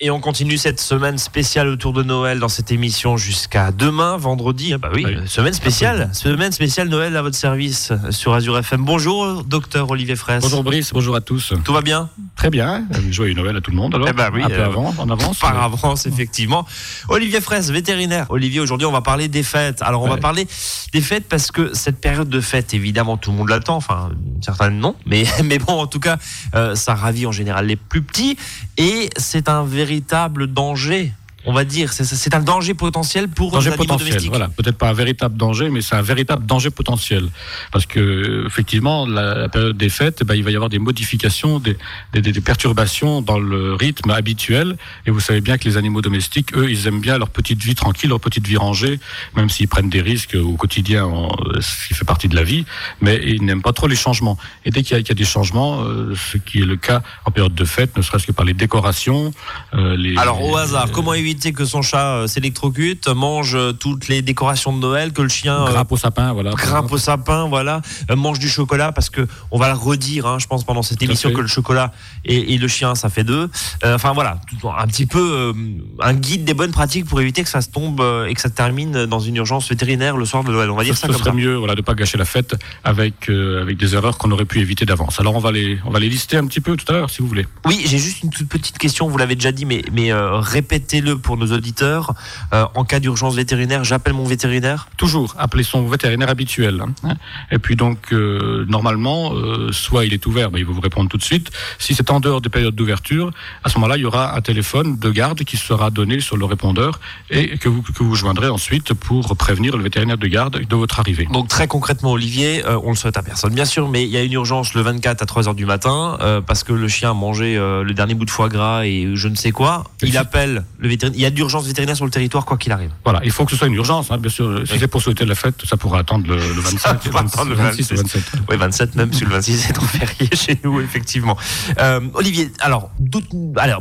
Et on continue cette semaine spéciale autour de Noël dans cette émission jusqu'à demain, vendredi. Ah bah oui, Oui. semaine spéciale. Semaine spéciale Noël à votre service sur Azure FM. Bonjour, docteur Olivier Fraisse. Bonjour Brice, bonjour à tous. Tout va bien? Très bien, joyeux Noël à tout le monde. Alors, Eh ben oui, un peu euh, avant, en avance. Par avance, effectivement. Olivier Fraisse, vétérinaire. Olivier, aujourd'hui, on va parler des fêtes. Alors, on va parler des fêtes parce que cette période de fête, évidemment, tout le monde l'attend. Enfin, certains non. Mais, mais bon, en tout cas, euh, ça ravit en général les plus petits. Et c'est un véritable danger. On va dire, c'est- un danger potentiel pour Danger les animaux potentiel, domestiques. voilà. Peut-être pas un véritable danger, mais c'est un véritable danger potentiel. Parce que, effectivement, la, la période des fêtes, eh ben, il va y avoir des modifications, des, des, des perturbations dans le rythme habituel. Et vous savez bien que les animaux domestiques, eux, ils aiment bien leur petite vie tranquille, leur petite vie rangée, même s'ils prennent des risques au quotidien, en- ce qui fait partie de la vie, mais ils n'aiment pas trop les changements. Et dès qu'il y, a- qu'il y a des changements, euh, ce qui est le cas en période de fête, ne serait-ce que par les décorations, euh, les... Alors au hasard, comment éviter que son chat euh, s'électrocute, mange euh, toutes les décorations de Noël, que le chien euh, Grimpe au sapin, voilà. grimpe au sapin, voilà, mange du chocolat parce que on va le redire, hein, je pense pendant cette émission que le chocolat et, et le chien ça fait deux. Enfin voilà, un petit peu un guide des bonnes pratiques pour éviter que ça se tombe et que ça termine dans une urgence vétérinaire le soir de Noël. On va dire ça ce comme serait ça. mieux voilà, de ne pas gâcher la fête avec, euh, avec des erreurs qu'on aurait pu éviter d'avance. Alors on va, les, on va les lister un petit peu tout à l'heure si vous voulez. Oui, j'ai juste une toute petite question. Vous l'avez déjà dit, mais, mais euh, répétez-le pour nos auditeurs. Euh, en cas d'urgence vétérinaire, j'appelle mon vétérinaire. Toujours appeler son vétérinaire habituel. hein. Et puis donc euh, normalement, euh, soit il est ouvert, ben, il va vous répondre tout de suite. Si c'est en dehors des périodes d'ouverture, à ce moment-là, il y aura un téléphone de garde qui sera donné sur le répondeur et que vous, que vous joindrez ensuite pour prévenir le vétérinaire de garde de votre arrivée. Donc très concrètement, Olivier, on le souhaite à personne, bien sûr, mais il y a une urgence le 24 à 3h du matin parce que le chien a mangé le dernier bout de foie gras et je ne sais quoi. Il appelle le vétérinaire. Il y a d'urgence vétérinaire sur le territoire quoi qu'il arrive. Voilà, il faut que ce soit une urgence, hein, bien sûr. Si Oui. c'est pour souhaiter la fête, ça pourra attendre le, le 25, pourra attendre le 26 ou 26. 27. Oui, 27 même, sur le 26 c'est en férié chez nous, effectivement. Euh, Olivier, alors,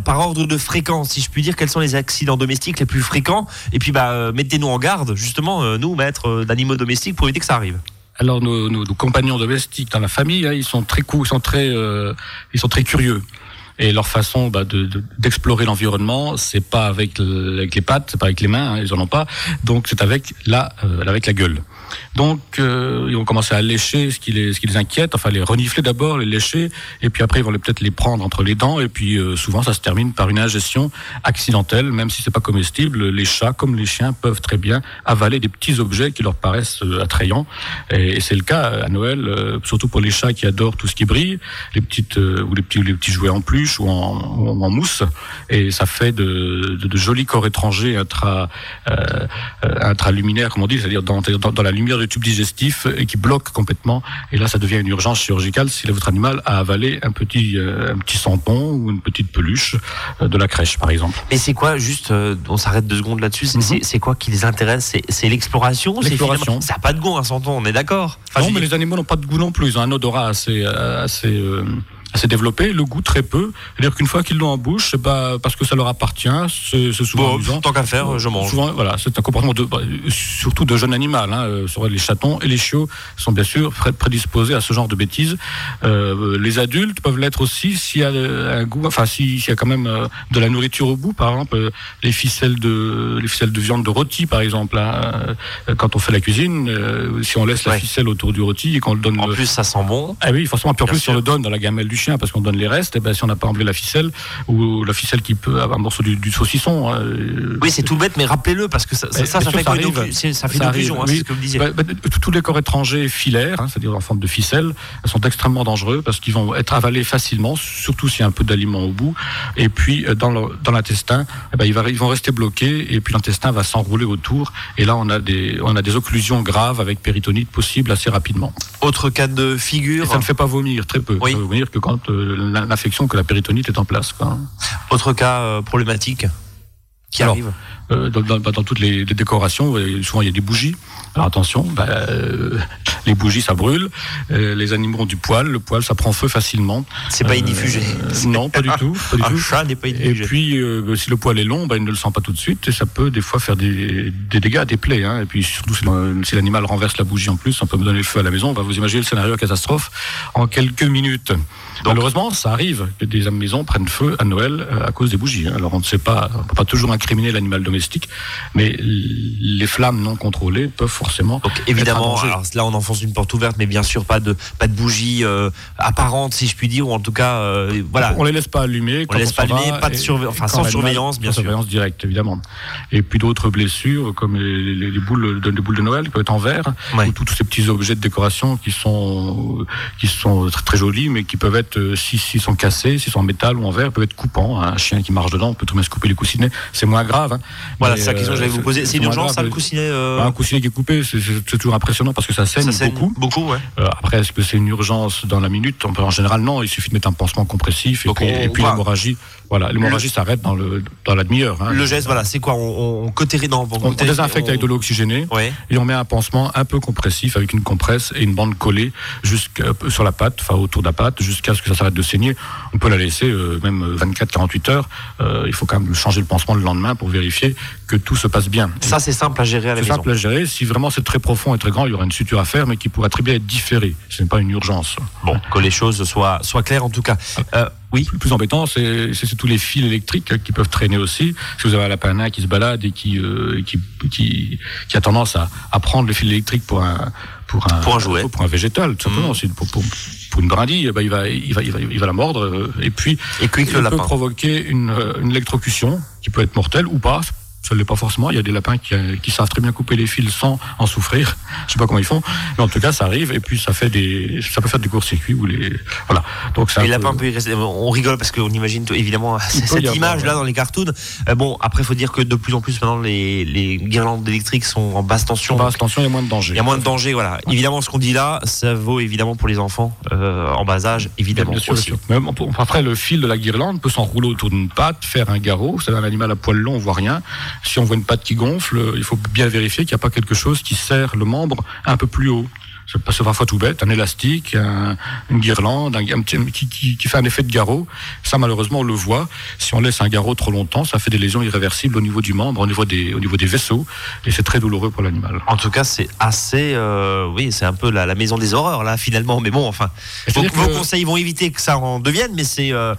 par ordre de fréquence, si je puis dire, quels sont les accidents domestiques les plus fréquents? Et puis, bah, euh, mettez-nous en garde, justement, euh, nous, maîtres d'animaux domestiques, pour éviter que ça arrive. Alors nos, nos- nos compagnons domestiques dans la famille, hein, ils sont très ils sont très, euh, ils sont très curieux. Et leur façon bah, de- de- d'explorer l'environnement, c'est pas avec les pattes, c'est pas avec les mains, hein, ils en ont pas. Donc c'est avec la, euh, avec la gueule. Donc euh, ils vont commencer à lécher ce qui les, ce qui les inquiète, enfin les renifler d'abord, les lécher, et puis après ils vont peut-être les prendre entre les dents, et puis euh, souvent ça se termine par une ingestion accidentelle, même si c'est pas comestible. Les chats, comme les chiens, peuvent très bien avaler des petits objets qui leur paraissent euh, attrayants. Et, c'est le cas à Noël, surtout pour les chats qui adorent tout ce qui brille, les petites ou les petits les petits jouets en peluche ou en, ou en mousse, et ça fait de, jolis corps étrangers intra intraluminaires, comme on dit, c'est-à-dire dans, dans, dans la lumière du tube digestif et qui bloquent complètement. Et là, ça devient une urgence chirurgicale si votre animal a avalé un petit euh, un petit sampon ou une petite peluche euh, de la crèche, par exemple. Mais c'est quoi, juste, euh, on s'arrête deux secondes là-dessus, c'est- Mhm. c'est quoi qui les intéresse? C'est- l'exploration L'exploration. Ça n'a pas de goût, un santon, on est d'accord? Enfin, non, mais les animaux n'ont pas de goût non plus. Ils ont un odorat assez, assez, euh, assez développé. Le goût très peu. C'est-à-dire qu'une fois qu'ils l'ont en bouche, c'est pas parce que ça leur appartient. C'est souvent Bon, amusant. tant qu'à faire, je mange. Souvent, voilà, c'est un comportement de, bah, surtout de jeune animal. Hein, euh, les chatons et les chiots sont bien sûr pré- prédisposés à ce genre de bêtises. Euh, les adultes peuvent l'être aussi s'il y a euh, un goût, enfin si- s'il y a quand même euh, de la nourriture au bout, par exemple les ficelles de les ficelles de viande de rôti, par exemple. hein, quand on fait la cuisine, euh, si on laisse la Ouais. ficelle autour du rôti et qu'on le donne En plus, ça sent bon. ah oui, forcément. Puis en plus, si on sûr. le donne dans la gamelle du chien, parce qu'on donne les restes, et ben, si on n'a pas enlevé la ficelle, ou la ficelle qui peut avoir un morceau du, du saucisson. euh, Oui, c'est tout bête, mais rappelez-le, parce que ça, sûr, fait ça une arrive. Ça fait une hein, oui. bah, bah, tous les corps étrangers filaires, hein, c'est-à-dire en forme de ficelle, sont extrêmement dangereux parce qu'ils vont être avalés facilement, surtout s'il y a un peu d'aliment au bout. Et puis euh, dans l'intestin, eh ben, ils, vont rester bloqués et puis l'intestin va s'enrouler autour. Et là, on a des on a des occlusions graves avec péritonite possible assez rapidement. Autre cas de Et figure, ça ne fait pas vomir très peu. Oui. Ça vomir que quand euh, l'infection, que la péritonite est en place. quoi. autre cas euh, problématique qui Alors, arrive. Euh, dans, dans- dans toutes les, les décorations, souvent il y a des bougies. Alors attention, bah, euh, les bougies ça brûle. Euh, les animaux ont du poil, le poil ça prend feu facilement. C'est pas inifugé. non, pas du tout. Pas du Un tout. chat n'est pas Et puis, euh, si le poil est long, bah, il ne le sent pas tout de suite et ça peut des fois faire des, des dégâts, des plaies. Hein. Et puis surtout si l'an- si l'animal renverse la bougie en plus, on peut me donner le feu à la maison. On va vous imaginer le scénario catastrophe en quelques minutes. Malheureusement, ça arrive que des maisons prennent feu à Noël euh, à cause des bougies. Hein. Alors on ne sait pas, on peut pas toujours incriminer l'animal domestique, mais les flammes non contrôlées peuvent forcément. Donc évidemment, alors là on enfonce une porte ouverte, mais bien sûr pas de pas de bougies euh, apparentes, si je puis dire, ou en tout cas, euh, voilà. On les laisse pas allumer. On les laisse pas allumer, pas de surveillance, enfin sans surveillance, bien sûr. Surveillance directe, évidemment. Et puis d'autres blessures, comme les, boules de, les boules de Noël, qui peuvent être en verre, ou tous ces petits objets de décoration qui sont qui sont très, très jolis, mais qui peuvent être si s'ils sont cassés, s'ils sont en métal ou en verre, peuvent être coupants. Un chien qui marche dedans, on peut tout même se couper les coussinets. C'est moins grave. Hein. Voilà, c'est la question que j'allais vous poser. C'est une urgence, ça, le coussinet euh Un coussinet qui est coupé, c'est toujours impressionnant parce que ça saigne, beaucoup. Beaucoup, ouais. Euh, après, est-ce que c'est une urgence dans la minute? En général, non. Il suffit de mettre un pansement compressif et puis, et puis l'hémorragie. Voilà, l'hémorragie s'arrête dans, le, dans la demi-heure. Hein. Le geste, voilà, c'est quoi On, on cautérise dans. On, on désinfecte avec de l'eau oxygénée et on met un pansement un peu compressif avec une compresse et une bande collée jusqu'à sur la pâte, enfin autour de la pâte, jusqu'à ce que ça s'arrête de saigner. On peut la laisser euh, même 24-48 heures. Euh, il faut quand même changer le pansement le lendemain pour vérifier que tout se passe bien. Ça, c'est simple à gérer à la maison. C'est simple à gérer. Si vraiment c'est très profond et très grand, il y aura une suture à faire, mais qui pourra très bien être différée. Ce n'est pas une urgence. Bon, que les choses soient, soient claires en tout cas. Euh, oui. Le plus embêtant, c'est tous les fils électriques qui peuvent traîner aussi. Si vous avez un lapin qui se balade et qui, euh, qui, qui, qui, a tendance à, à prendre les fils électriques pour un, pour un, pour un jouet, pour un végétal, tout simplement. Mmh. Pour, pour, pour, une brindille, bah, il, va, il, va, il, va, il va la mordre euh, et puis et il peut provoquer une, une électrocution qui peut être mortelle ou pas ça ne l'est pas forcément. Il y a des lapins qui, euh, qui, savent très bien couper les fils sans en souffrir. Je sais pas comment ils font, mais en tout cas, ça arrive. Et puis, ça fait des, ça peut faire des courts-circuits ou les, voilà. Donc, ça. Les lapins peu... On rigole parce qu'on imagine évidemment cette image-là dans les cartoons. Euh, bon, après, il faut dire que de plus en plus maintenant, les, les guirlandes électriques sont en basse tension. En basse tension, il y a moins de danger. Il y a moins de danger, voilà. Évidemment, ce qu'on dit là, ça vaut évidemment pour les enfants euh, en bas âge, évidemment. Bien sûr, aussi. Mais après, le fil de la guirlande peut s'enrouler autour d'une patte, faire un garrot. C'est un animal à poil long, on voit rien. Si on voit une patte qui gonfle, il faut bien vérifier qu'il n'y a pas quelque chose qui serre le membre un peu plus haut c'est parfois tout bête, un élastique, une guirlande, un, qui, qui, fait un effet de garrot. Ça, malheureusement, on le voit. Si on laisse un garrot trop longtemps, ça fait des lésions irréversibles au niveau du membre, au niveau des, au niveau des vaisseaux, et c'est très douloureux pour l'animal. En tout cas, c'est assez, euh, oui, c'est un peu la, maison des horreurs là, finalement. Mais bon, enfin, vos, conseils vont éviter que ça en devienne, mais c'est euh,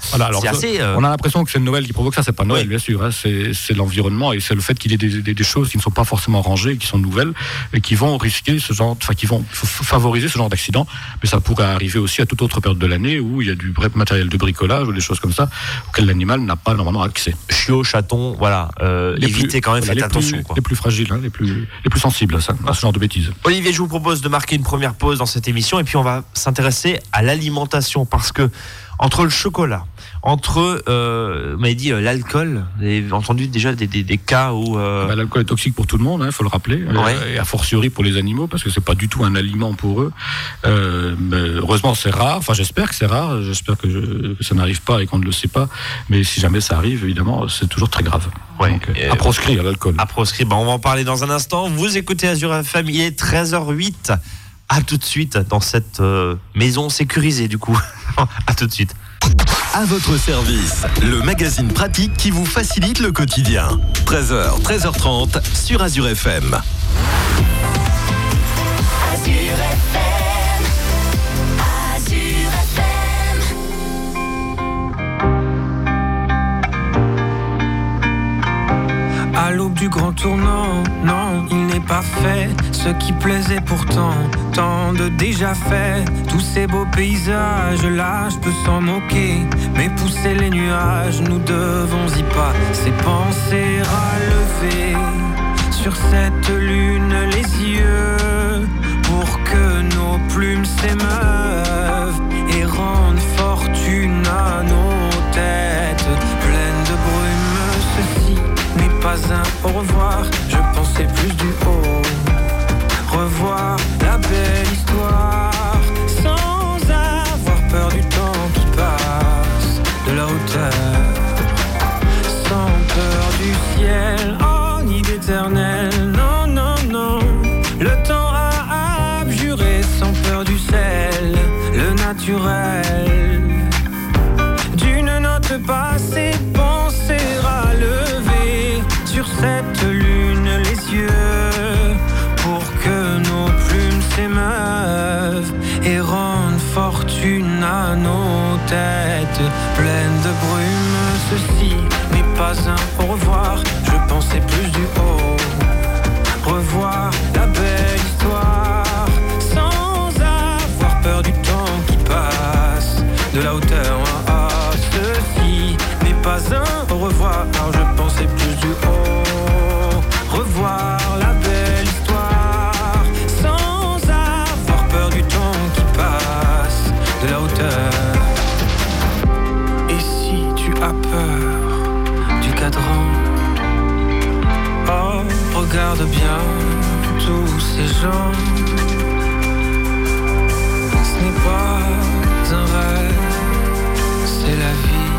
assez. Euh, on a l'impression que c'est Noël qui provoque ça. C'est pas Noël, bien sûr. Hein. c'est l'environnement et c'est le fait qu'il y ait des, des, choses qui ne sont pas forcément rangées, qui sont nouvelles et qui vont risquer ce genre, enfin, qui vont favoriser ce genre d'accident, mais ça pourrait arriver aussi à toute autre période de l'année où il y a du vrai matériel de bricolage ou des choses comme ça auxquelles l'animal n'a pas normalement accès. Chiot, chaton, voilà, euh, évitez quand même, faites attention. Les plus fragiles, hein, les, plus, les plus sensibles à, ça, à ce genre de bêtises. Olivier, je vous propose de marquer une première pause dans cette émission et puis on va s'intéresser à l'alimentation parce que entre le chocolat, entre, euh, vous m'avez dit euh, l'alcool, vous avez entendu déjà des, des, des cas où... Euh... Bah, l'alcool est toxique pour tout le monde, il hein, faut le rappeler, euh, et a fortiori pour les animaux, parce que c'est pas du tout un aliment pour eux. Euh, heureusement c'est rare, enfin j'espère que c'est rare, j'espère que, ça n'arrive pas et qu'on ne le sait pas, mais si jamais ça arrive, évidemment, c'est toujours très grave. Ouais. Donc, à proscrire l'alcool. À proscrire, bah, on va en parler dans un instant. Vous écoutez Azure FM, il est 13h08. À tout de suite dans cette maison sécurisée du coup. à tout de suite. À votre service, le magazine pratique qui vous facilite le quotidien. 13h, 13h30 sur Azure FM. Du grand tournant, non, il n'est pas fait. Ce qui plaisait pourtant, tant de déjà fait. Tous ces beaux paysages, là, je peux s'en moquer. Mais pousser les nuages, nous devons y pas. Ces pensées lever sur cette lune les yeux. Pour que nos plumes s'émeuvent et rendent fortune à nos têtes pas un au revoir, je pensais plus du haut revoir la belle histoire sans avoir peur du temps qui passe, de la hauteur, sans peur du ciel, en ni d'éternel. Non, non, non, le temps a abjuré sans peur du sel, le naturel. Fortune à nos tête pleine de brume. Ceci n'est pas un au revoir, je pensais plus du haut. Revoir regarde bien tous ces gens. Ce n'est pas un rêve, c'est la vie.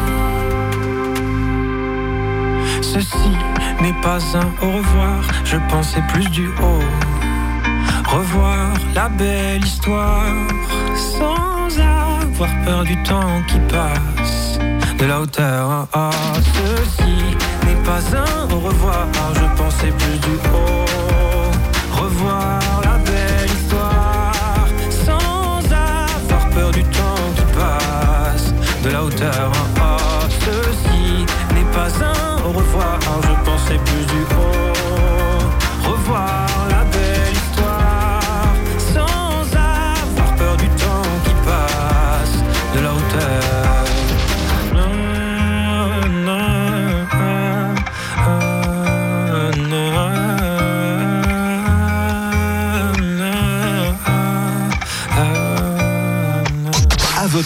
Ceci n'est pas un au revoir, je pensais plus du haut. Revoir la belle histoire sans avoir peur du temps qui passe. De la hauteur, ah, ceci n'est pas un au revoir, je pensais plus du haut. Revoir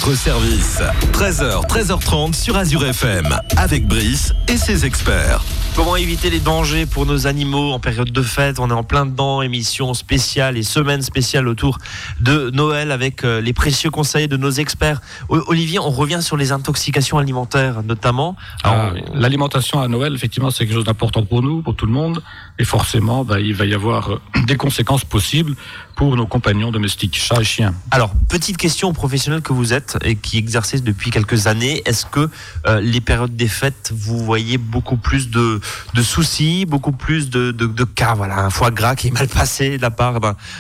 votre service, 13h, 13h30 sur Azure FM, avec Brice et ses experts. Comment éviter les dangers pour nos animaux en période de fête? On est en plein dedans, émission spéciale et semaine spéciale autour de Noël avec euh, les précieux conseils de nos experts. Olivier, on revient sur les intoxications alimentaires notamment. Alors, Ah. L'alimentation à Noël, effectivement, c'est quelque chose d'important pour nous, pour tout le monde, et forcément, bah, il va y avoir euh, des conséquences possibles pour nos compagnons domestiques, chats et chiens. Alors, petite question aux professionnels que vous êtes et qui exercez depuis quelques années. Est-ce que euh, les périodes des fêtes, vous voyez beaucoup plus de, de soucis, beaucoup plus de, de, de cas, voilà, un foie gras qui est mal passé de la part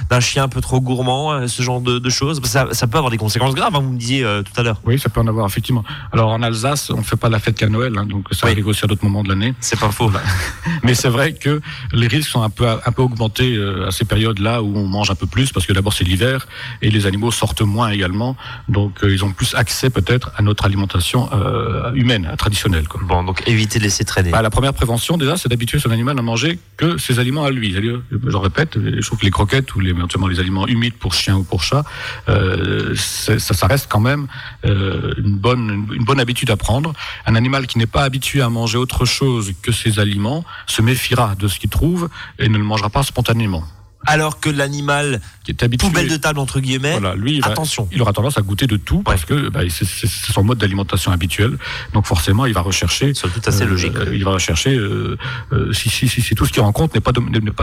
d'un chien un peu trop gourmand, euh, ce genre de, choses? Ça, ça peut avoir des conséquences graves, hein, vous me disiez euh, tout à l'heure. Oui, ça peut en avoir, effectivement. Alors, en Alsace, on ne fait pas la fête qu'à Noël, hein, donc ça Oui. arrive aussi à d'autres moments de l'année. C'est pas faux. Mais c'est vrai que les risques sont un peu, un peu augmentés à ces périodes-là où on mange un peu plus, parce que d'abord c'est l'hiver, et les animaux sortent moins également, donc euh, ils ont plus accès peut-être à notre alimentation euh, humaine, traditionnelle. Quoi. Bon, donc évitez de laisser traîner. Bah, la première prévention, déjà, c'est d'habituer son animal à manger que ses aliments à lui. Je répète, je trouve que les croquettes ou les, éventuellement les aliments humides pour chien ou pour chat, euh, ça, ça reste quand même euh, une, bonne, une bonne habitude à prendre. Un animal qui n'est pas habitué à manger autre chose que ses aliments se méfiera de ce qu'il trouve et ne le mangera pas spontanément. Alors que l'animal Qui est habitué, poubelle de table entre guillemets, voilà, lui, il va- attention. il aura tendance à goûter de tout parce que bah, c'est son mode d'alimentation habituel. Donc forcément, il va rechercher C'est tout assez euh, logique. euh, il va rechercher euh, euh, si, si, si, si tout ce qu'il rencontre n'est pas,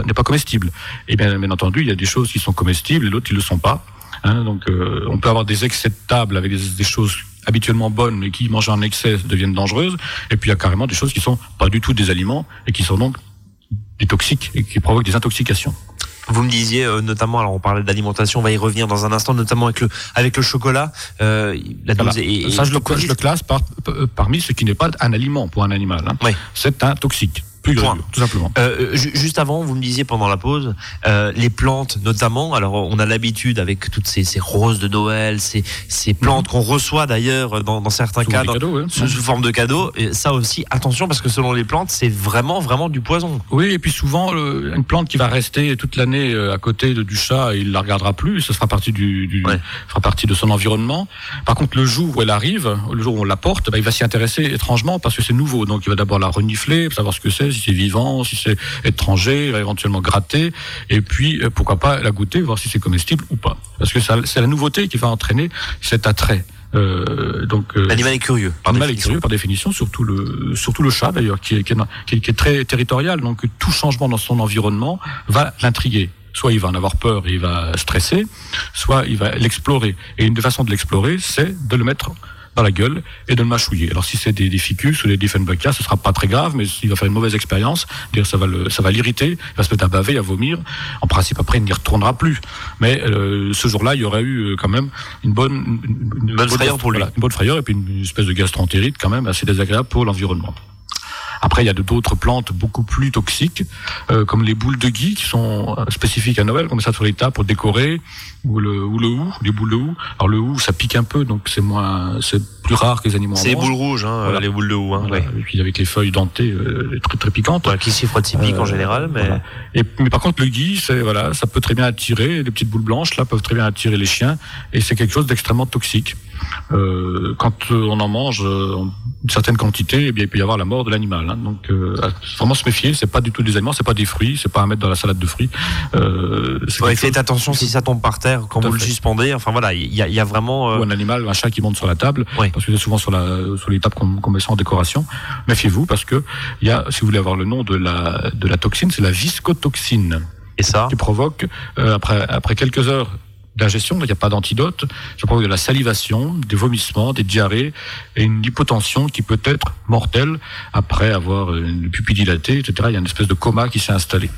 n'est pas, comestible. Et bien, bien entendu, il y a des choses qui sont comestibles et d'autres qui ne le sont pas. Hein, donc, euh, on peut avoir des excès de table avec des, des choses habituellement bonnes mais qui, mangées en excès, deviennent dangereuses. Et puis, il y a carrément des choses qui sont pas du tout des aliments et qui sont donc des toxiques et qui provoquent des intoxications. Vous me disiez euh, notamment, alors on parlait d'alimentation, on va y revenir dans un instant, notamment avec le avec le chocolat. Euh, la dose Voilà. est, est- Ça, je le, je le classe par, euh, parmi ce qui n'est pas un aliment pour un animal. Hein. Oui. C'est un toxique, plus Point. gravure, tout simplement. Euh, ju- juste avant, vous me disiez pendant la pause, euh, les plantes notamment. Alors, on a l'habitude avec toutes ces, ces roses de Noël, ces, ces plantes qu'on reçoit d'ailleurs dans, dans certains Mhm. Souvent cas dans- cadeaux, sous, sous forme de cadeaux. Et ça aussi, attention parce que selon les plantes, c'est vraiment vraiment du poison. Oui, et puis souvent, euh, une plante qui va rester toute l'année euh, à côté de, du chat, il la regardera plus, ça fera partie du, du Ouais. fera partie de son environnement. Par contre, le jour où elle arrive, le jour où on la porte, bah, il va s'y intéresser étrangement parce que c'est nouveau. Donc, il va d'abord la renifler, savoir ce que c'est, si c'est vivant, si c'est étranger, éventuellement gratter, et puis euh, pourquoi pas la goûter, voir si c'est comestible ou pas. Parce que c'est la nouveauté qui va entraîner cet attrait. Euh, donc, euh, L'animal est curieux. L'animal est curieux par définition, surtout le, surtout le chat d'ailleurs, qui est, qui, est, qui est- qui est très territorial. Donc tout changement dans son environnement va l'intriguer. Soit il va en avoir peur et il va stresser, soit il va l'explorer. Et une des façons de l'explorer, c'est de le mettre dans la gueule et de le mâchouiller. Alors si c'est des, des ficus ou des Diefenbachia, ce sera pas très grave, mais s'il va faire une mauvaise expérience, dire ça va le, ça va l'irriter, il va se mettre à baver, à vomir. En principe, après, il n'y retournera plus. Mais euh, ce jour-là, il y aurait eu euh, quand même une bonne, une, une bonne frayeur pour lui. Voilà, une bonne frayeur et puis une espèce de gastroentérite quand même assez désagréable pour l'environnement. Après, il y a d'autres plantes beaucoup plus toxiques, euh, comme les boules de gui, qui sont euh, spécifiques à Noël, comme ça sur les tables pour décorer, ou le, ou le hou, les boules de hou. Alors le hou, ça pique un peu, donc c'est moins, c'est plus rare que les animaux C'est les boules rouges, hein, Voilà. les boules de houx. Hein, Voilà. ouais. Et puis avec les feuilles dentées, euh, très très piquantes. Qui s'y frotte typique en Euh, général, mais Voilà. Et, mais par contre, le gui, c'est voilà, ça peut très bien attirer. Les petites boules blanches là peuvent très bien attirer les chiens, et c'est quelque chose d'extrêmement toxique. Euh, quand euh, on en mange euh, une certaine quantité, eh bien il peut y avoir la mort de l'animal. hein. Donc euh, vraiment se méfier. C'est pas du tout des aliments, c'est pas des fruits, c'est pas à mettre dans la salade de fruits. Euh, ouais, faites chose- attention si ça tombe par terre quand Tout vous le fait. suspendez. Enfin voilà, il y y a vraiment. ou un animal, un chat qui monte sur la table, Oui. parce que c'est souvent sur, la, sur les tables qu'on qu'on met ça en décoration. Méfiez-vous parce que il y a, si vous voulez avoir le nom de la, de la toxine, c'est la viscotoxine. Et ça qui provoque, euh, après, après quelques heures d'ingestion, il n'y a pas d'antidote, ça provoque de la salivation, des vomissements, des diarrhées et une hypotension qui peut être mortelle après avoir une pupille dilatée, etc. Il y a une espèce de coma qui s'est installé.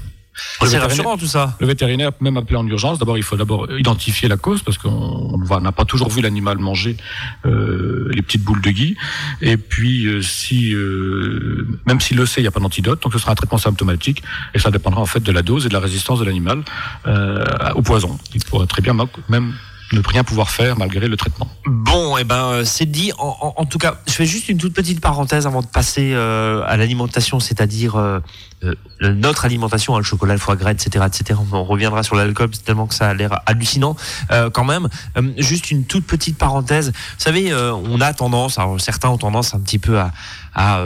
C'est rassurant tout ça. le vétérinaire peut même appeler en urgence. D'abord, il faut d'abord identifier la cause parce qu'on n'a pas toujours vu l'animal manger euh, les petites boules de gui. Et puis, euh, si euh, même s'il le sait, il n'y a pas d'antidote, donc ce sera un traitement symptomatique et ça dépendra en fait de la dose et de la résistance de l'animal euh, au poison. Il pourrait très bien même ne rien pouvoir faire malgré le traitement. Bon, et ben euh, c'est dit. En, en- en tout cas, je fais juste une toute petite parenthèse avant de passer euh, à l'alimentation, c'est-à-dire euh, euh, notre alimentation, hein, le chocolat, le foie gras, etc., etc. On, reviendra sur l'alcool, tellement que ça a l'air hallucinant euh, quand même. Euh, juste une toute petite parenthèse. Vous savez, on a tendance, certains ont tendance un petit peu à, à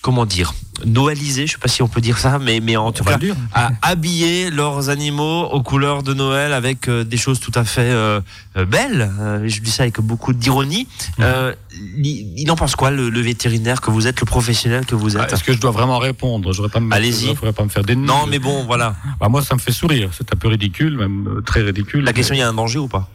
comment dire, noëliser. Je sais pas si on peut dire ça, mais mais en tout On cas à habiller leurs animaux aux couleurs de Noël avec euh, des choses tout à fait euh, euh, belles. Euh, je dis ça avec beaucoup d'ironie. Il, il en pense quoi, le, le vétérinaire que vous êtes, le professionnel que vous Ah, êtes Est-ce que je dois vraiment répondre? J'aurais pas me Allez-y. je pas me faire des Non, mais bon, voilà. Bah, moi, ça me fait sourire. C'est un peu ridicule, même très ridicule. La question, il y a un danger ou pas?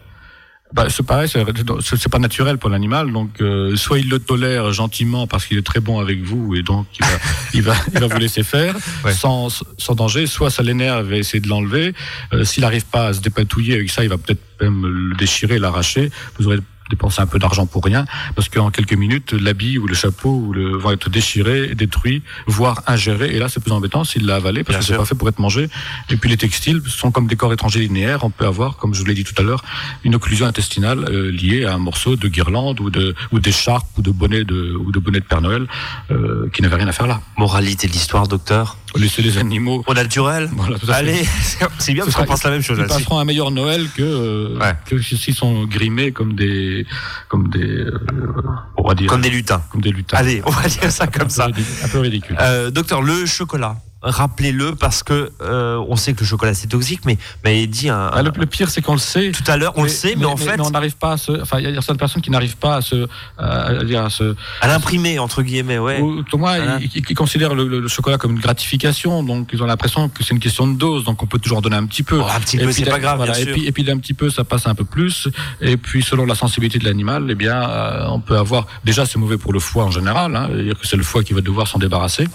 Bah, c'est pareil, c'est pas naturel pour l'animal, donc euh, soit il le tolère gentiment parce qu'il est très bon avec vous et donc il va, il va, il va vous laisser faire Ouais. sans, sans danger, soit ça l'énerve et essayer de l'enlever. Euh, S'il n'arrive pas à se dépatouiller avec ça, il va peut-être même le déchirer, l'arracher. Vous aurez dépensé un peu d'argent pour rien parce qu'en quelques minutes, l'habit ou le chapeau ou le, vont être déchirés, détruits, voire ingérés. Et là, c'est plus embêtant s'il l'a avalé parce Bien que c'est pas fait pour être mangé. Et puis les textiles sont comme des corps étrangers linéaires. On peut avoir, comme je vous l'ai dit tout à l'heure, une occlusion intestinale euh, liée à un morceau de guirlande ou de ou d'écharpe ou de bonnet de ou de bonnet de Père Noël euh, qui n'avait rien à faire là. Moralité de l'histoire, docteur? Laisser les animaux. Au naturel Voilà, tout à fait. Allez, c'est bien Ce parce qu'on pense la même chose Ils passeront un meilleur Noël que euh, Ouais. que s'ils sont grimés comme des comme des euh, on va dire Comme des lutins. comme des lutins. Allez, on va dire ça comme ça. Un peu ridicule. Un peu ridicule. Euh, docteur, le chocolat. Rappelez-le parce que euh, on sait que le chocolat c'est toxique, mais mais dit un, Ah, le, le pire, c'est qu'on le sait. tout à l'heure, on le sait, mais, en fait, on n'arrive pas à se. Enfin, il y a certaines personnes qui n'arrivent pas à se, à, à se. à l'imprimer entre guillemets, ouais. Ou, au moins, Voilà. ils, ils- ils considèrent le, chocolat comme une gratification, donc ils ont l'impression que c'est une question de dose, donc on peut toujours en donner un petit peu. Oh, un petit Et peu, c'est pas grave, voilà, bien et sûr. puis, et puis d'un petit peu, ça passe un peu plus. Et puis selon la sensibilité de l'animal, eh bien, euh, on peut avoir. Déjà, c'est mauvais pour le foie en général, hein, c'est-à-dire que c'est le foie qui va devoir s'en débarrasser.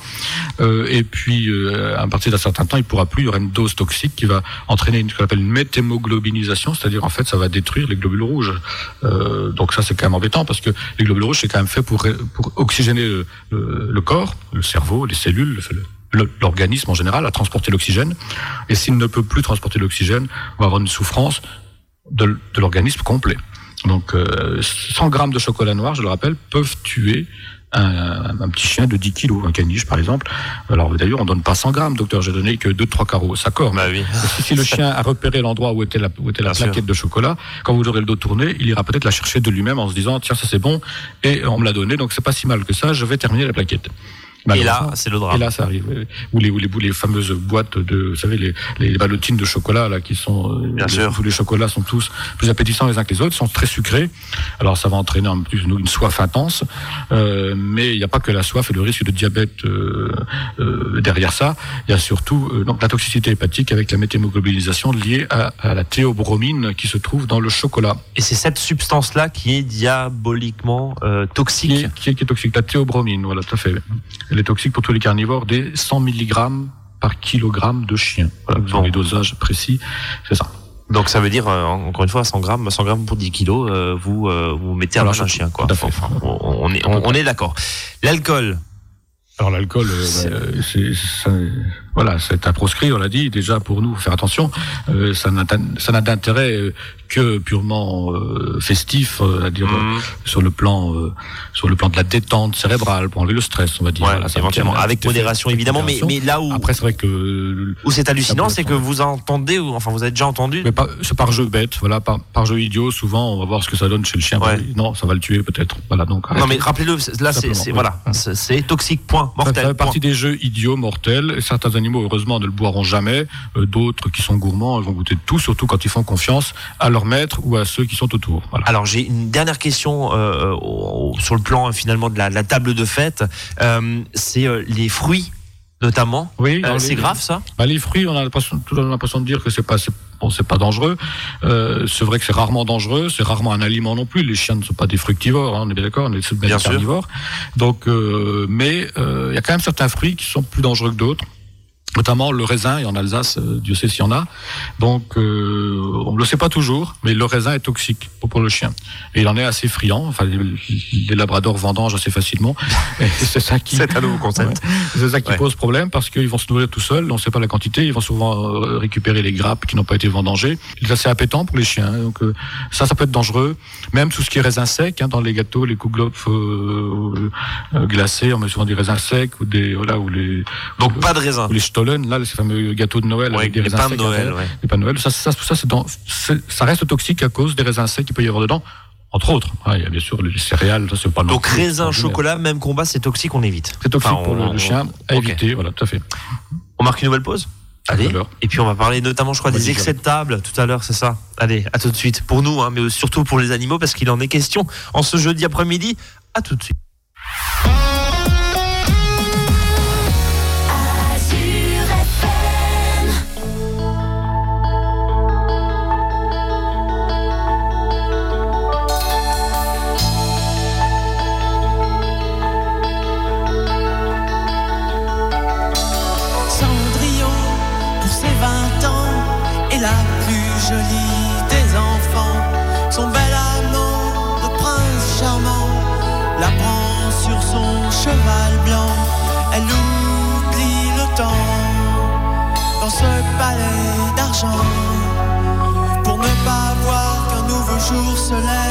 Euh, et puis, euh, à partir d'un certain temps, il pourra plus. Il y aura une dose toxique qui va entraîner une, ce qu'on appelle une méthémoglobinisation, c'est-à-dire en fait, ça va détruire les globules rouges. Euh, donc ça, c'est quand même embêtant parce que les globules rouges, c'est quand même fait pour oxygéner le, corps, le cerveau, les cellules. le- le- l'organisme en général à transporter l'oxygène et s'il ne peut plus transporter l'oxygène on va avoir une souffrance de, l'organisme complet donc euh, 100 grammes de chocolat noir je le rappelle peuvent tuer un, un petit chien de 10 kilos, un caniche par exemple. Alors d'ailleurs, on donne pas 100 grammes, docteur, j'ai donné que 2-3 carreaux, ça corps. Bah oui. Si, le chien a repéré l'endroit où était la, où était la Bien plaquette de chocolat, quand vous aurez le dos tourné, il ira peut-être la chercher de lui-même en se disant tiens ça c'est bon et on me l'a donné donc c'est pas si mal que ça, je vais terminer la plaquette. Et là, c'est le drame. Et là, ça arrive. Ou les, ou les, les fameuses boîtes de, vous savez, les, les ballotines de chocolat, là, qui sont, Bien les, sûr. tous les chocolats sont tous plus appétissants les uns que les autres, sont très sucrés. Alors, ça va entraîner en plus une soif intense. Euh, mais il n'y a pas que la soif et le risque de diabète euh, euh, derrière ça. Il y a surtout euh, donc la toxicité hépatique avec la méthémoglobinisation liée à, à, la théobromine qui se trouve dans le chocolat. Et c'est cette substance-là qui est diaboliquement euh, toxique. Qui est, qui, est, qui est, toxique, la théobromine, voilà, tout à fait. Elle est toxique pour tous les carnivores des 100 mg par kilogramme de chien. Voilà, bon. les dosages précis, c'est ça. Donc ça veut dire euh, encore une fois 100 grammes, 100 grammes pour 10 kilos, euh, vous euh, vous mettez à voilà, un chien quoi. Enfin, on, est on, on est d'accord. L'alcool. Alors l'alcool, euh, c'est voilà, c'est à proscrire, on l'a dit déjà pour nous, faire attention. Euh, ça n'a d'intérêt que purement euh, festif, euh, à dire mmh. sur le plan euh, sur le plan de la détente cérébrale pour enlever le stress, on va dire. Ouais, voilà, éventuellement, avec modération évidemment, mais mais là où après c'est vrai que où c'est hallucinant, c'est que vous entendez ou enfin vous avez déjà entendu. Mais c'est par jeu bête, voilà, par, par jeu idiot. Souvent, on va voir ce que ça donne chez le chien. Ouais. Non, ça va le tuer peut-être. Voilà donc. Non mais rappelez-le, là c'est voilà, c'est toxique point mortel. Ça fait partie des jeux idiots mortels. Certains animaux heureusement ne le boiront jamais. Euh, D'autres qui sont gourmands vont goûter de tout, surtout quand ils font confiance à leur maître ou à ceux qui sont autour. Voilà. Alors j'ai une dernière question euh, sur le plan finalement de la, la table de fête. Euh, c'est euh, les fruits notamment. Oui. Euh, c'est grave ça? Bah, les fruits, on a l'impression de dire que c'est pas bon, c'est pas dangereux. Euh, c'est vrai que c'est rarement dangereux, c'est rarement un aliment non plus. Les chiens ne sont pas des fructivores, hein, on est bien d'accord, on est des carnivores. Donc, euh, mais il y a quand même certains fruits qui sont plus dangereux que d'autres notamment le raisin, et en Alsace, euh, Dieu sait s'il y en a. Donc, euh, on ne le sait pas toujours, mais le raisin est toxique pour, le chien. Et il en est assez friand. Enfin, les, labradors vendangent assez facilement. c'est ça qui. C'est un nouveau concept. Ouais, c'est ça qui ouais. pose problème parce qu'ils vont se nourrir tout seuls, on ne sait pas la quantité. Ils vont souvent euh, récupérer les grappes qui n'ont pas été vendangées. C'est assez appétant pour les chiens. Donc, euh, ça, ça peut être dangereux. Même tout ce qui est raisin sec, hein, dans les gâteaux, les kouglof euh, glacés, on met souvent des raisins secs ou des voilà ou les. Donc pas de raisin. Ou les Là, ces fameux gâteaux de Noël ouais, avec des les raisins pains secs. de Noël, ouais. Les pains de Noël. Ça, ça, ça, dans, ça reste toxique à cause des raisins secs qu'il peut y avoir dedans. Entre autres, ah, il y a bien sûr les céréales, ça c'est pas Donc raisin, chocolat, même combat, c'est toxique, on évite. C'est toxique enfin, pour on, le chien, à okay. éviter, voilà, tout à fait. On marque une nouvelle pause Allez. Et puis on va parler notamment, je crois, des excès de table tout à l'heure, c'est ça? Allez, à tout de suite. Pour nous, hein, mais surtout pour les animaux, parce qu'il en est question en ce jeudi après-midi. À tout de suite. Pour ne pas voir qu'un nouveau jour se lève,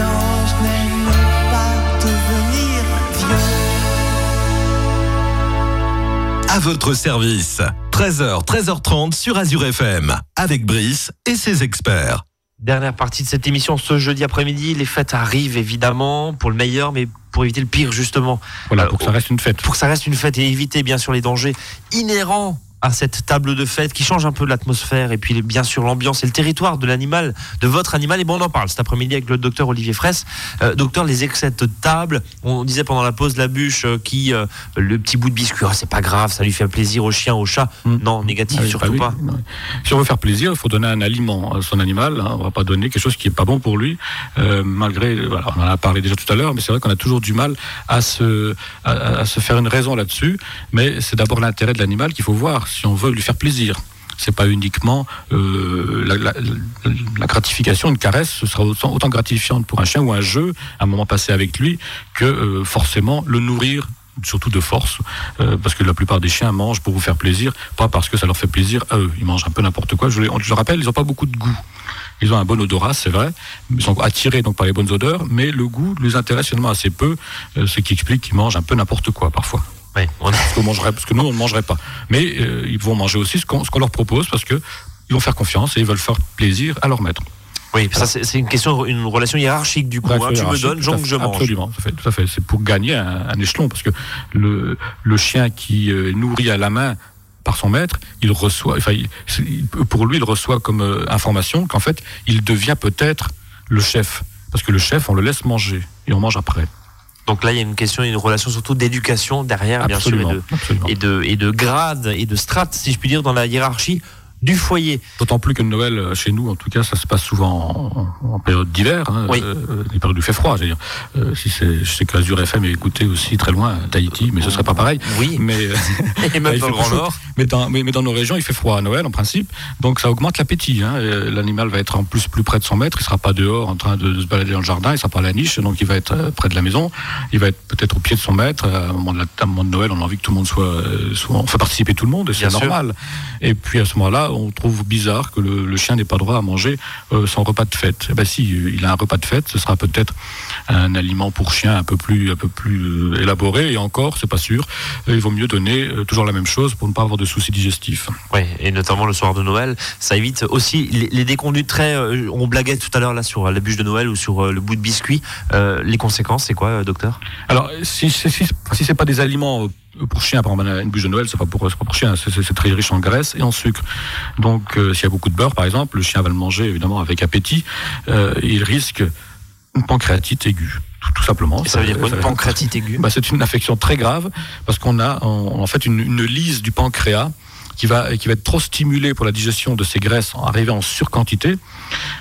anges n'aiment pas devenir vieux. À votre service. 13h, 13h30 sur Azure FM. Avec Brice et ses experts. Dernière partie de cette émission ce jeudi après-midi. Les fêtes arrivent évidemment pour le meilleur, mais pour éviter le pire justement. Voilà, Euh, pour que ça reste une fête. Pour que ça reste une fête et éviter bien sûr les dangers inhérents à cette table de fête qui change un peu l'atmosphère et puis bien sûr l'ambiance et le territoire de l'animal, de votre animal. Et bon, on en parle cet après-midi avec le docteur Olivier Fraisse. Euh, docteur, les excès de table, on disait pendant la pause la bûche euh, qui, euh, le petit bout de biscuit, oh, c'est pas grave, ça lui fait plaisir au chien, au chat. Mm. Non, négatif, Ah oui, surtout pas. non. Si on veut faire plaisir, il faut donner un aliment à son animal. hein. On va pas donner quelque chose qui est pas bon pour lui, malgré. Voilà, on en a parlé déjà tout à l'heure, mais c'est vrai qu'on a toujours du mal à se à, à se faire une raison là-dessus. Mais c'est d'abord l'intérêt de l'animal qu'il faut voir si on veut lui faire plaisir. C'est pas uniquement euh, la, gratification, une caresse, ce sera autant, autant gratifiante pour un chien ou un jeu, un moment passé avec lui, que euh, forcément le nourrir surtout de force, euh, parce que la plupart des chiens mangent pour vous faire plaisir, pas parce que ça leur fait plaisir à eux. Ils mangent un peu n'importe quoi. Je, le- rappelle, ils n'ont pas beaucoup de goût. Ils ont un bon odorat, c'est vrai. Ils sont attirés par les bonnes odeurs, mais le goût les intéresse finalement assez peu, ce qui explique qu'ils mangent un peu n'importe quoi parfois. Ouais, on Parce, qu'on mangerait, parce que nous, on ne mangerait pas. Mais euh, ils vont manger aussi ce qu'on, ce qu'on leur propose, parce que ils vont faire confiance et ils veulent faire plaisir à leur maître. Oui, ça c'est c'est une question, une relation hiérarchique du coup. Hein. Tu me donnes, donc je mange. Absolument, tout à fait, tout à fait. C'est pour gagner un, un échelon, parce que le, le chien qui euh, nourrit à la main par son maître, il reçoit, enfin, il- pour lui, il reçoit comme euh, information qu'en fait, il devient peut-être le chef. Parce que le chef, on le laisse manger et on mange après. Donc là, il y a une question, une relation surtout d'éducation derrière, bien sûr, et de, et de, et de grade et de strate, si je puis dire, dans la hiérarchie du foyer. D'autant plus que Noël, euh, chez nous, en tout cas, ça se passe souvent en, en période d'hiver, hein, Oui. euh, les périodes où il fait froid. C'est-à-dire, euh, si c'est, je sais qu'Azur FM est écouté aussi très loin, à Tahiti, mais ce serait pas pareil. Oui, Mais, euh, et même il dans fait le Grand chaud. Nord. mais, dans, mais, mais dans nos régions, il fait froid à Noël en principe, donc ça augmente l'appétit. Hein, L'animal va être en plus plus près de son maître, il sera pas dehors en train de, de se balader dans le jardin, il sera pas à la niche, donc il va être euh, près de la maison, il va être peut-être au pied de son maître. À un moment de, la, à un moment de Noël, on a envie que tout le monde soit, euh, soit on fait participer tout le monde, et c'est normal. Et puis à ce moment-là, on trouve bizarre que le, le chien n'ait pas droit à manger euh, son repas de fête. Eh ben si, euh, il a un repas de fête, ce sera peut-être un aliment pour chien un peu plus, un peu plus euh, élaboré. Et encore, c'est pas sûr. Il vaut mieux donner toujours la même chose pour ne pas avoir de soucis digestifs. Oui, et notamment le soir de Noël, ça évite aussi les, les déconduits très. euh, on blaguait tout à l'heure là sur la bûche de Noël ou sur euh, le bout de biscuit. Euh, les conséquences, c'est quoi, docteur? Alors, si, si, si, si c'est pas des aliments euh, pour chien, par exemple, une bûche de Noël, c'est pas pour, c'est pas pour chien, c'est- très riche en graisse et en sucre. Donc, euh, s'il y a beaucoup de beurre, par exemple, le chien va le manger évidemment avec appétit. Euh, il risque une pancréatite aiguë, tout, tout simplement. Et ça veut dire quoi Une pancréatite aiguë? Bah, c'est une affection très grave parce qu'on a en, en fait une, une lise du pancréas qui va, être trop stimulée pour la digestion de ces graisses, arriver en surquantité.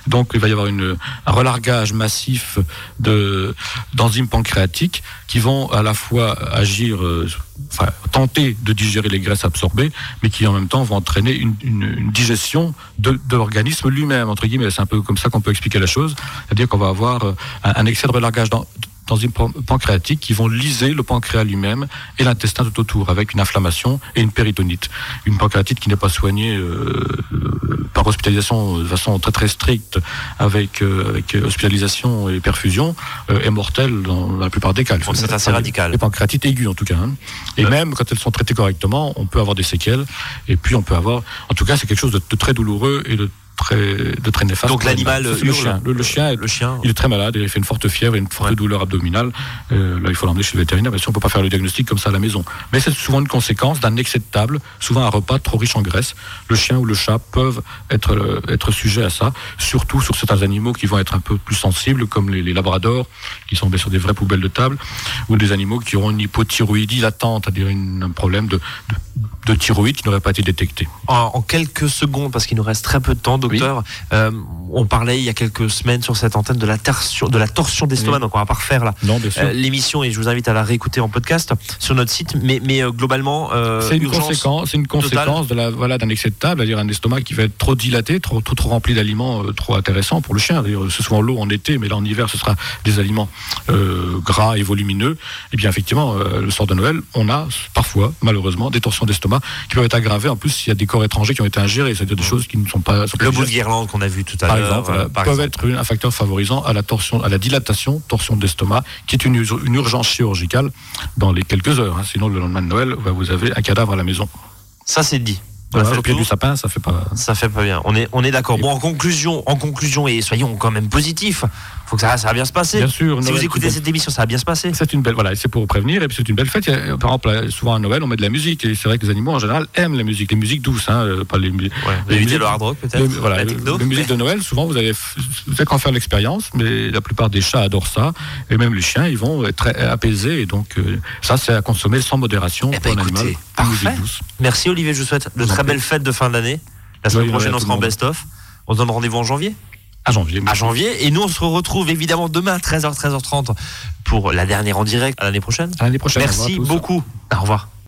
Donc il va y avoir un relargage massif de, d'enzymes pancréatiques qui vont à la fois agir, euh, enfin, tenter de digérer les graisses absorbées, mais qui en même temps vont entraîner une, digestion de, de l'organisme lui-même, entre guillemets. C'est un peu comme ça qu'on peut expliquer la chose. C'est-à-dire qu'on va avoir euh, un, un excès de relargage dans, d'enzymes pan- pancréatiques qui vont liser le pancréas lui-même et l'intestin tout autour avec une inflammation et une péritonite. Une pancréatite qui n'est pas soignée euh, euh, par hospitalisation de façon très très stricte avec, euh, avec hospitalisation et perfusion euh, est mortelle dans la plupart des cas. Donc c'est assez radical. Les pancréatites aiguës en tout cas. hein. Et même quand elles sont traitées correctement, on peut avoir des séquelles et puis on peut avoir... En tout cas, c'est quelque chose de, de très douloureux et de très, de très néfaste. Donc l'animal le chien. Le, le chien est Le chien. il est très malade, il fait une forte fièvre et une forte Ouais. douleur abdominale. Euh, là, il faut l'emmener chez le vétérinaire, parce qu'on ne peut pas faire le diagnostic comme ça à la maison. Mais c'est souvent une conséquence d'un excès de table, souvent un repas trop riche en graisse. Le chien ou le chat peuvent être, euh, être sujets à ça, surtout sur certains animaux qui vont être un peu plus sensibles, comme les, les labradors, qui sont bien sûr des vraies poubelles de table, ou des animaux qui auront une hypothyroïdie latente, c'est-à-dire un problème de, de, de thyroïde qui n'aurait pas été détecté. En, en quelques secondes, parce qu'il nous reste très peu de temps, docteur, euh, on parlait il y a quelques semaines sur cette antenne de la torsion, de la torsion d'estomac, Oui. donc on va pas refaire là. Euh, l'émission et je vous invite à la réécouter en podcast sur notre site. Mais, mais euh, globalement, euh, C'est une conséquence, c'est une conséquence de la voilà d'un excès de table, c'est-à-dire un estomac qui va être trop dilaté, trop trop, trop rempli d'aliments euh, trop intéressants pour le chien. D'ailleurs, c'est souvent l'eau en été, mais là en hiver, ce sera des aliments euh, gras et volumineux. Et bien effectivement, euh, le soir de Noël, on a parfois, malheureusement, des torsions d'estomac qui peuvent être aggravées. En plus, il y a des corps étrangers qui ont été ingérés, c'est-à-dire des choses qui ne sont pas. sont Le Le bout de guirlande qu'on a vu tout à l'heure. euh, peuvent exemple. être un facteur favorisant à la torsion, à la dilatation, torsion d'estomac, qui est une, ur- une urgence chirurgicale dans les quelques heures. hein. Sinon, le lendemain de Noël, bah, vous avez un cadavre à la maison. Ça, c'est dit. Voilà, fait au le pied du sapin, ça fait pas. Ça fait pas bien. On est, on est d'accord. Bon, en conclusion, en conclusion, et soyons quand même positifs. Faut que ça, ça va bien se passer. Bien sûr, si vous écoutez cette émission, ça va bien se passer. C'est une belle, voilà, et c'est pour prévenir, et puis c'est une belle fête. A, par exemple, souvent à Noël, on met de la musique, et c'est vrai que les animaux en général aiment la musique, les musiques douces, hein, euh, pas les, Ouais. les musiques- le hard rock peut-être. voilà, la les, techno. les musiques de Noël, souvent vous allez, vous allez qu'en faire l'expérience, mais la plupart des chats adorent ça, et même les chiens, ils vont être apaisés, et donc euh, ça, c'est à consommer sans modération Eh pour ben, un écoutez. Merci Olivier, je vous souhaite de en très belles fêtes de fin d'année. La semaine prochaine, on sera en best-of. On se donne rendez-vous en janvier À janvier. À janvier. Et nous, on se retrouve évidemment demain à 13h, 13h30 pour la dernière en direct à l'année prochaine. À l'année prochaine. Merci beaucoup. Au revoir.